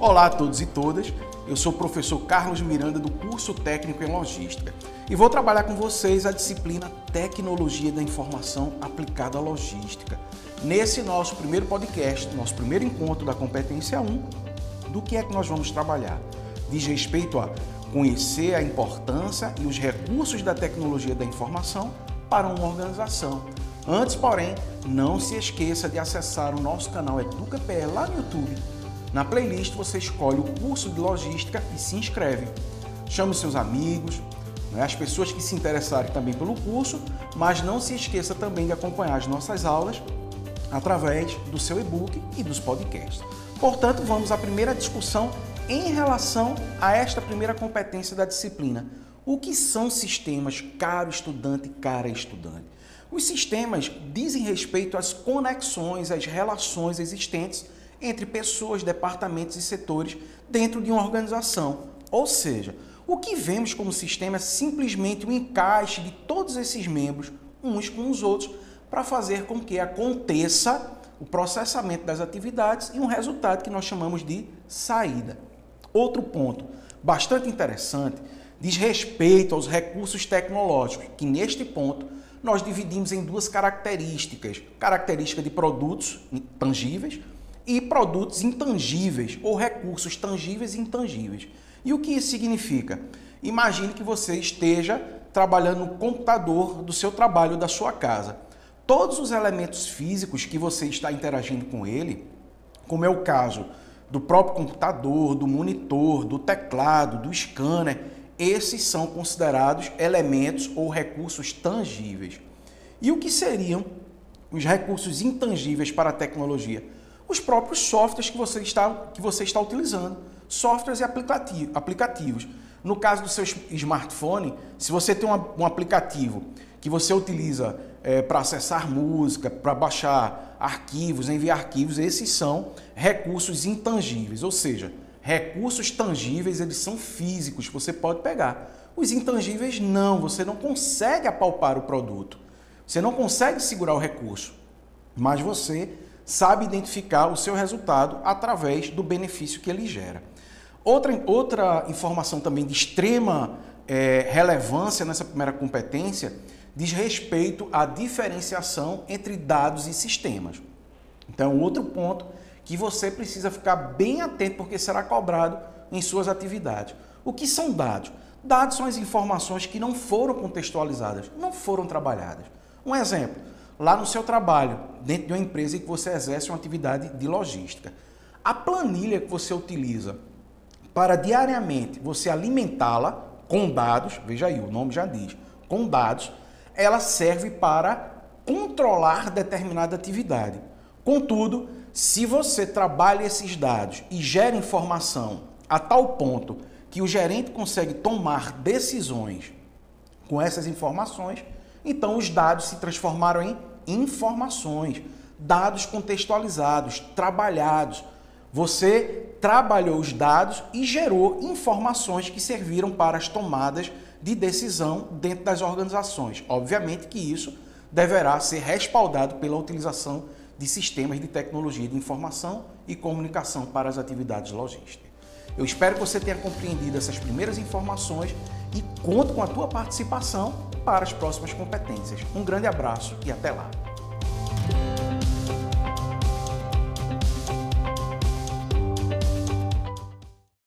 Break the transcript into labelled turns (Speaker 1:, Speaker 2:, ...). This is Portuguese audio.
Speaker 1: Olá a todos e todas, eu sou o professor Carlos Miranda do curso técnico em logística e vou trabalhar com vocês a disciplina Tecnologia da Informação aplicada à logística. Nesse nosso primeiro podcast, nosso primeiro encontro da competência 1, do que é que nós vamos trabalhar? Diz respeito a conhecer a importância e os recursos da tecnologia da informação para uma organização. Antes, porém, não se esqueça de acessar o nosso canal EducaPR lá no YouTube. Na playlist você escolhe o curso de logística e se inscreve. Chame seus amigos, né, as pessoas que se interessarem também pelo curso, mas não se esqueça também de acompanhar as nossas aulas através do seu e-book e dos podcasts. Portanto, vamos à primeira discussão em relação a esta primeira competência da disciplina. O que são sistemas, caro estudante, cara estudante? Os sistemas dizem respeito às conexões, às relações existentes entre pessoas, departamentos e setores dentro de uma organização. Ou seja, o que vemos como sistema é simplesmente o um encaixe de todos esses membros uns com os outros para fazer com que aconteça o processamento das atividades e um resultado que nós chamamos de saída. Outro ponto bastante interessante diz respeito aos recursos tecnológicos, que neste ponto nós dividimos em duas características: característica de produtos tangíveis e produtos intangíveis ou recursos tangíveis e intangíveis. E o que isso significa? Imagine que você esteja trabalhando no computador do seu trabalho da sua casa. Todos os elementos físicos que você está interagindo com ele, como é o caso do próprio computador, do monitor, do teclado, do scanner, esses são considerados elementos ou recursos tangíveis. E o que seriam os recursos intangíveis para a tecnologia? Os próprios softwares que você está, que você está utilizando, softwares e aplicativos. No caso do seu smartphone, se você tem um aplicativo que você utiliza é, para acessar música, para baixar arquivos, enviar arquivos, esses são recursos intangíveis, ou seja, recursos tangíveis eles são físicos, você pode pegar. Os intangíveis não, você não consegue apalpar o produto, você não consegue segurar o recurso, mas você sabe identificar o seu resultado através do benefício que ele gera. Outra, outra informação também de extrema é, relevância nessa primeira competência diz respeito à diferenciação entre dados e sistemas. Então, outro ponto que você precisa ficar bem atento porque será cobrado em suas atividades. O que são dados? Dados são as informações que não foram contextualizadas, não foram trabalhadas. Um exemplo, lá no seu trabalho, dentro de uma empresa em que você exerce uma atividade de logística. A planilha que você utiliza para diariamente você alimentá-la com dados, veja aí, o nome já diz, com dados, ela serve para controlar determinada atividade. Contudo, se você trabalha esses dados e gera informação a tal ponto que o gerente consegue tomar decisões com essas informações, então os dados se transformaram em informações, dados contextualizados, trabalhados. Você trabalhou os dados e gerou informações que serviram para as tomadas de decisão dentro das organizações. Obviamente que isso deverá ser respaldado pela utilização de sistemas de tecnologia de informação e comunicação para as atividades logísticas. Eu espero que você tenha compreendido essas primeiras informações e conto com a tua participação para as próximas competências. Um grande abraço e até lá!